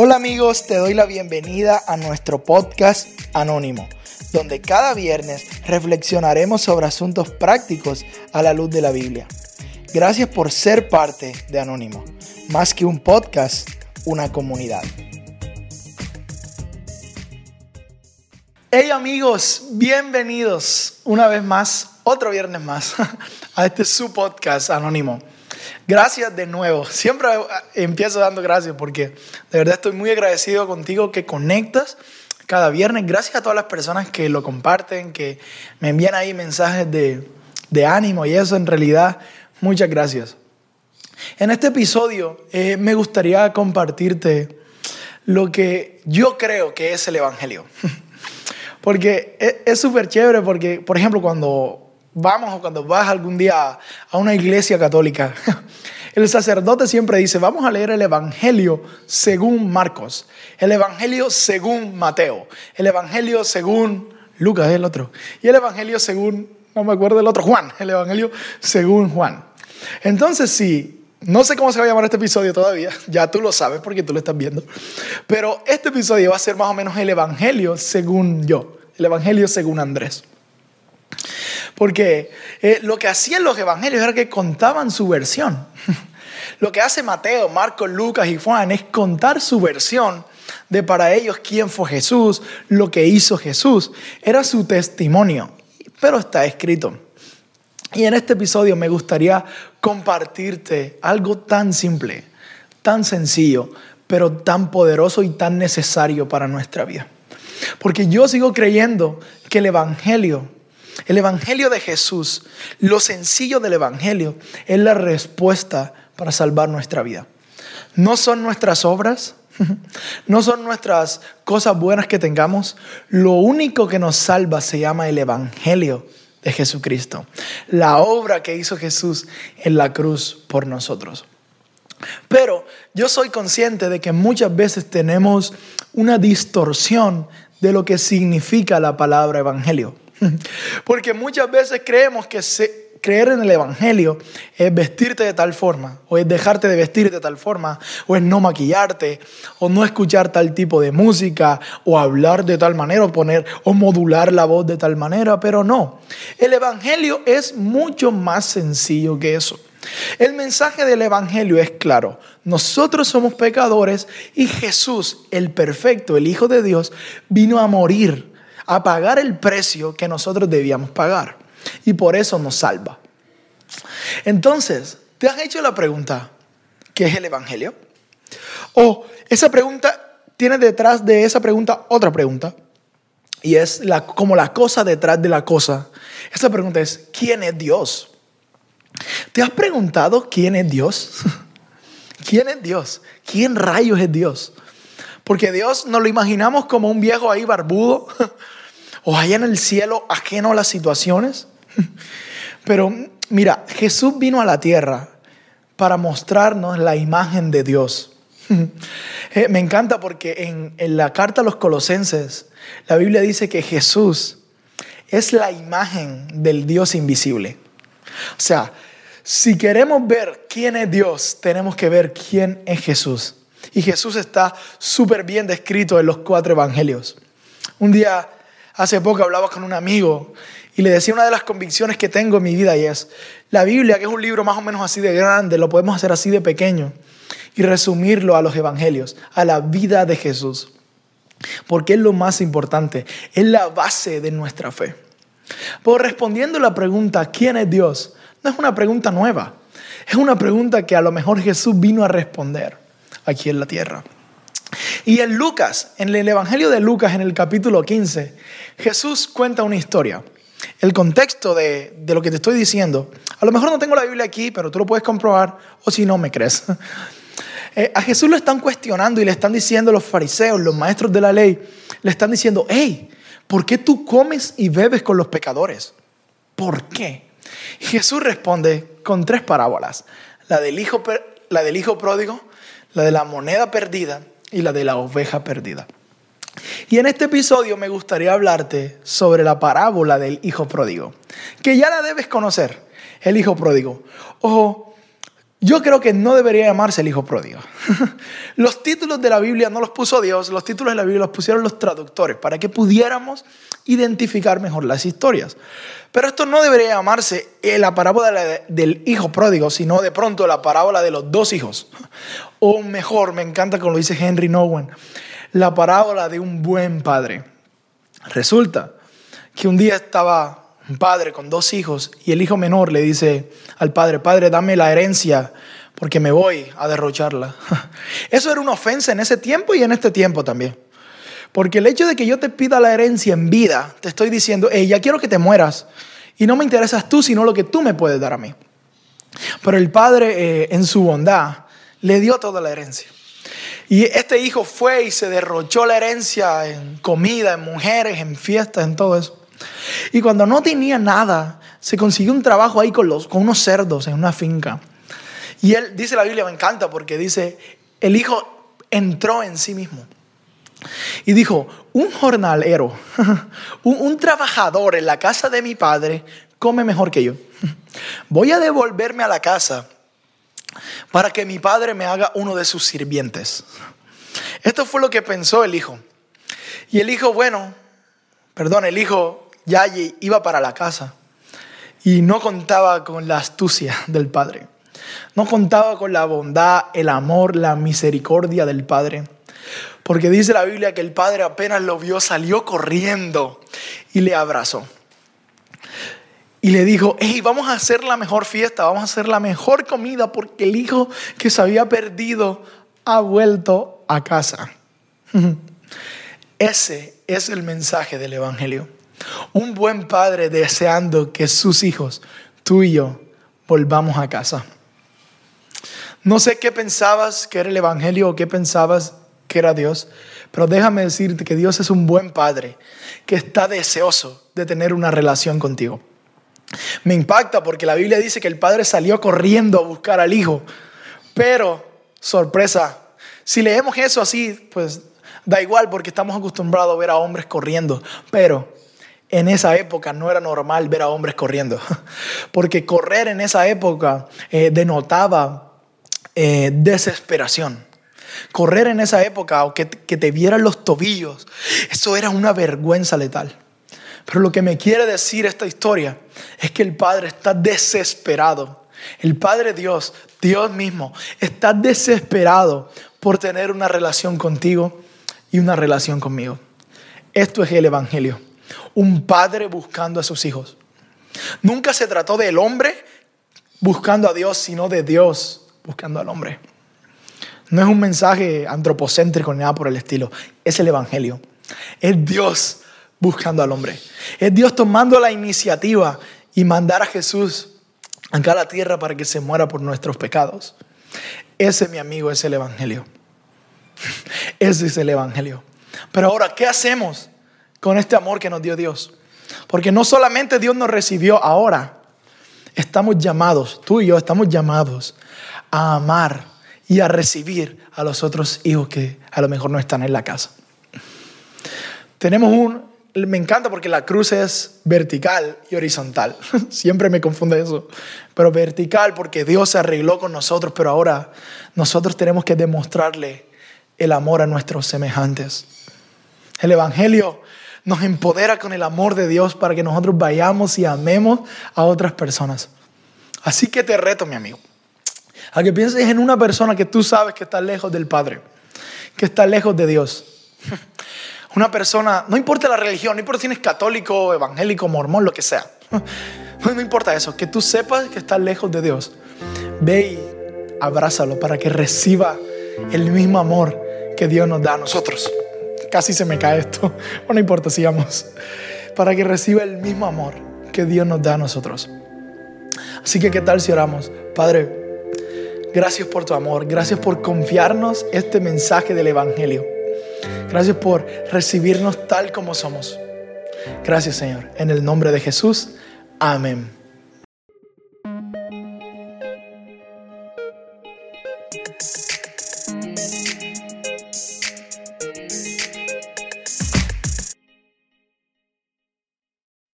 Hola amigos, te doy la bienvenida a nuestro podcast Anónimo, donde cada viernes reflexionaremos sobre asuntos prácticos a la luz de la Biblia. Gracias por ser parte de Anónimo, más que un podcast, una comunidad. Hey amigos, bienvenidos una vez más, otro viernes más, a este su podcast Anónimo. Gracias de nuevo. Siempre empiezo dando gracias porque de verdad estoy muy agradecido contigo que conectas cada viernes. Gracias a todas las personas que lo comparten, que me envían ahí mensajes de, ánimo y eso en realidad, muchas gracias. En este episodio eh, me gustaría compartirte lo que yo creo que es el Evangelio. porque es súper chévere porque, por ejemplo, cuando vamos o cuando vas algún día a una iglesia católica, el sacerdote siempre dice, vamos a leer el Evangelio según Marcos, el Evangelio según Mateo, el Evangelio según Lucas, el otro, y el Evangelio según, no me acuerdo el otro, Juan, el Evangelio según Juan. Entonces, sí, no sé cómo se va a llamar este episodio todavía, ya tú lo sabes porque tú lo estás viendo, pero este episodio va a ser más o menos el Evangelio según yo, el Evangelio según Andrés. Porque eh, lo que hacían los evangelios era que contaban su versión. lo que hace Mateo, Marcos, Lucas y Juan es contar su versión de para ellos quién fue Jesús, lo que hizo Jesús. Era su testimonio, pero está escrito. Y en este episodio me gustaría compartirte algo tan simple, tan sencillo, pero tan poderoso y tan necesario para nuestra vida. Porque yo sigo creyendo que el Evangelio el Evangelio de Jesús, lo sencillo del Evangelio, es la respuesta para salvar nuestra vida. No son nuestras obras, no son nuestras cosas buenas que tengamos. Lo único que nos salva se llama el Evangelio de Jesucristo. La obra que hizo Jesús en la cruz por nosotros. Pero yo soy consciente de que muchas veces tenemos una distorsión de lo que significa la palabra Evangelio. Porque muchas veces creemos que creer en el Evangelio es vestirte de tal forma, o es dejarte de vestir de tal forma, o es no maquillarte, o no escuchar tal tipo de música, o hablar de tal manera, o poner, o modular la voz de tal manera, pero no. El Evangelio es mucho más sencillo que eso. El mensaje del Evangelio es claro. Nosotros somos pecadores y Jesús, el perfecto, el Hijo de Dios, vino a morir a pagar el precio que nosotros debíamos pagar. Y por eso nos salva. Entonces, ¿te has hecho la pregunta, ¿qué es el Evangelio? O esa pregunta tiene detrás de esa pregunta otra pregunta. Y es la, como la cosa detrás de la cosa. Esa pregunta es, ¿quién es Dios? ¿Te has preguntado quién es Dios? ¿Quién es Dios? ¿Quién rayos es Dios? Porque Dios nos lo imaginamos como un viejo ahí barbudo o allá en el cielo ajeno a las situaciones. Pero mira, Jesús vino a la tierra para mostrarnos la imagen de Dios. Eh, me encanta porque en, en la carta a los colosenses, la Biblia dice que Jesús es la imagen del Dios invisible. O sea, si queremos ver quién es Dios, tenemos que ver quién es Jesús. Y Jesús está súper bien descrito en los cuatro evangelios. Un día Hace poco hablaba con un amigo y le decía una de las convicciones que tengo en mi vida y es, la Biblia, que es un libro más o menos así de grande, lo podemos hacer así de pequeño y resumirlo a los evangelios, a la vida de Jesús. Porque es lo más importante, es la base de nuestra fe. Por respondiendo la pregunta, ¿quién es Dios? No es una pregunta nueva, es una pregunta que a lo mejor Jesús vino a responder aquí en la tierra. Y en Lucas, en el Evangelio de Lucas, en el capítulo 15, Jesús cuenta una historia. El contexto de, lo que te estoy diciendo, a lo mejor no tengo la Biblia aquí, pero tú lo puedes comprobar, o si no me crees. Eh, a Jesús lo están cuestionando y le están diciendo los fariseos, los maestros de la ley, le están diciendo, hey, ¿por qué tú comes y bebes con los pecadores? ¿Por qué? Jesús responde con tres parábolas, la del hijo, la del hijo pródigo, la de la moneda perdida y la de la oveja perdida. Y en este episodio me gustaría hablarte sobre la parábola del hijo pródigo, que ya la debes conocer, el hijo pródigo. Ojo, yo creo que no debería llamarse el hijo pródigo. los títulos de la Biblia no los puso Dios, los títulos de la Biblia los pusieron los traductores para que pudiéramos identificar mejor las historias. Pero esto no debería llamarse la parábola del hijo pródigo, sino de pronto la parábola de los dos hijos. O mejor, me encanta como lo dice Henry Nowen, la parábola de un buen padre. Resulta que un día estaba un padre con dos hijos y el hijo menor le dice al padre, padre, dame la herencia porque me voy a derrocharla. Eso era una ofensa en ese tiempo y en este tiempo también. Porque el hecho de que yo te pida la herencia en vida, te estoy diciendo, hey, ya quiero que te mueras. Y no me interesas tú, sino lo que tú me puedes dar a mí. Pero el padre, eh, en su bondad, le dio toda la herencia. Y este hijo fue y se derrochó la herencia en comida, en mujeres, en fiestas, en todo eso. Y cuando no tenía nada, se consiguió un trabajo ahí con, los, con unos cerdos en una finca. Y él, dice la Biblia, me encanta porque dice, el hijo entró en sí mismo. Y dijo, un jornalero, un, un, trabajador en la casa de mi padre come mejor que yo. Voy a devolverme a la casa para que mi padre me haga uno de sus sirvientes. Esto fue lo que pensó el hijo. Y el hijo, bueno, perdón, el hijo ya iba para la casa y no contaba con la astucia del Padre. No contaba con la bondad, el amor, la misericordia del Padre. Porque dice la Biblia que el Padre apenas lo vio, salió corriendo y le abrazó. Y le dijo, hey, vamos a hacer la mejor fiesta, vamos a hacer la mejor comida porque el hijo que se había perdido ha vuelto a casa. Ese es el mensaje del Evangelio. Un buen padre deseando que sus hijos, tú y yo, volvamos a casa. No sé qué pensabas que era el Evangelio o qué pensabas que era Dios, pero déjame decirte que Dios es un buen padre que está deseoso de tener una relación contigo. Me impacta porque la Biblia dice que el padre salió corriendo a buscar al hijo, pero, sorpresa, si leemos eso así, pues da igual porque estamos acostumbrados a ver a hombres corriendo, pero en esa época no era normal ver a hombres corriendo, porque correr en esa época eh, denotaba eh, desesperación. Correr en esa época o que, que te vieran los tobillos, eso era una vergüenza letal. Pero lo que me quiere decir esta historia es que el Padre está desesperado. El Padre Dios, Dios mismo, está desesperado por tener una relación contigo y una relación conmigo. Esto es el Evangelio un padre buscando a sus hijos. Nunca se trató del hombre buscando a Dios, sino de Dios buscando al hombre. No es un mensaje antropocéntrico ni nada por el estilo, es el Evangelio. Es Dios buscando al hombre. Es Dios tomando la iniciativa y mandar a Jesús acá a la tierra para que se muera por nuestros pecados. Ese, mi amigo, es el Evangelio. Ese es el Evangelio. Pero ahora, ¿qué hacemos? Con este amor que nos dio Dios. Porque no solamente Dios nos recibió ahora, estamos llamados, tú y yo estamos llamados a amar y a recibir a los otros hijos que a lo mejor no están en la casa. Tenemos un, me encanta porque la cruz es vertical y horizontal. Siempre me confunde eso. Pero vertical porque Dios se arregló con nosotros, pero ahora nosotros tenemos que demostrarle el amor a nuestros semejantes. El Evangelio nos empodera con el amor de Dios para que nosotros vayamos y amemos a otras personas. Así que te reto, mi amigo, a que pienses en una persona que tú sabes que está lejos del Padre, que está lejos de Dios. Una persona, no importa la religión, no importa si eres católico, evangélico, mormón, lo que sea. No importa eso, que tú sepas que está lejos de Dios. Ve y abrázalo para que reciba el mismo amor que Dios nos da a nosotros. Casi se me cae esto. Bueno, no importa, sigamos. Para que reciba el mismo amor que Dios nos da a nosotros. Así que, ¿qué tal si oramos? Padre, gracias por tu amor. Gracias por confiarnos este mensaje del Evangelio. Gracias por recibirnos tal como somos. Gracias, Señor. En el nombre de Jesús. Amén.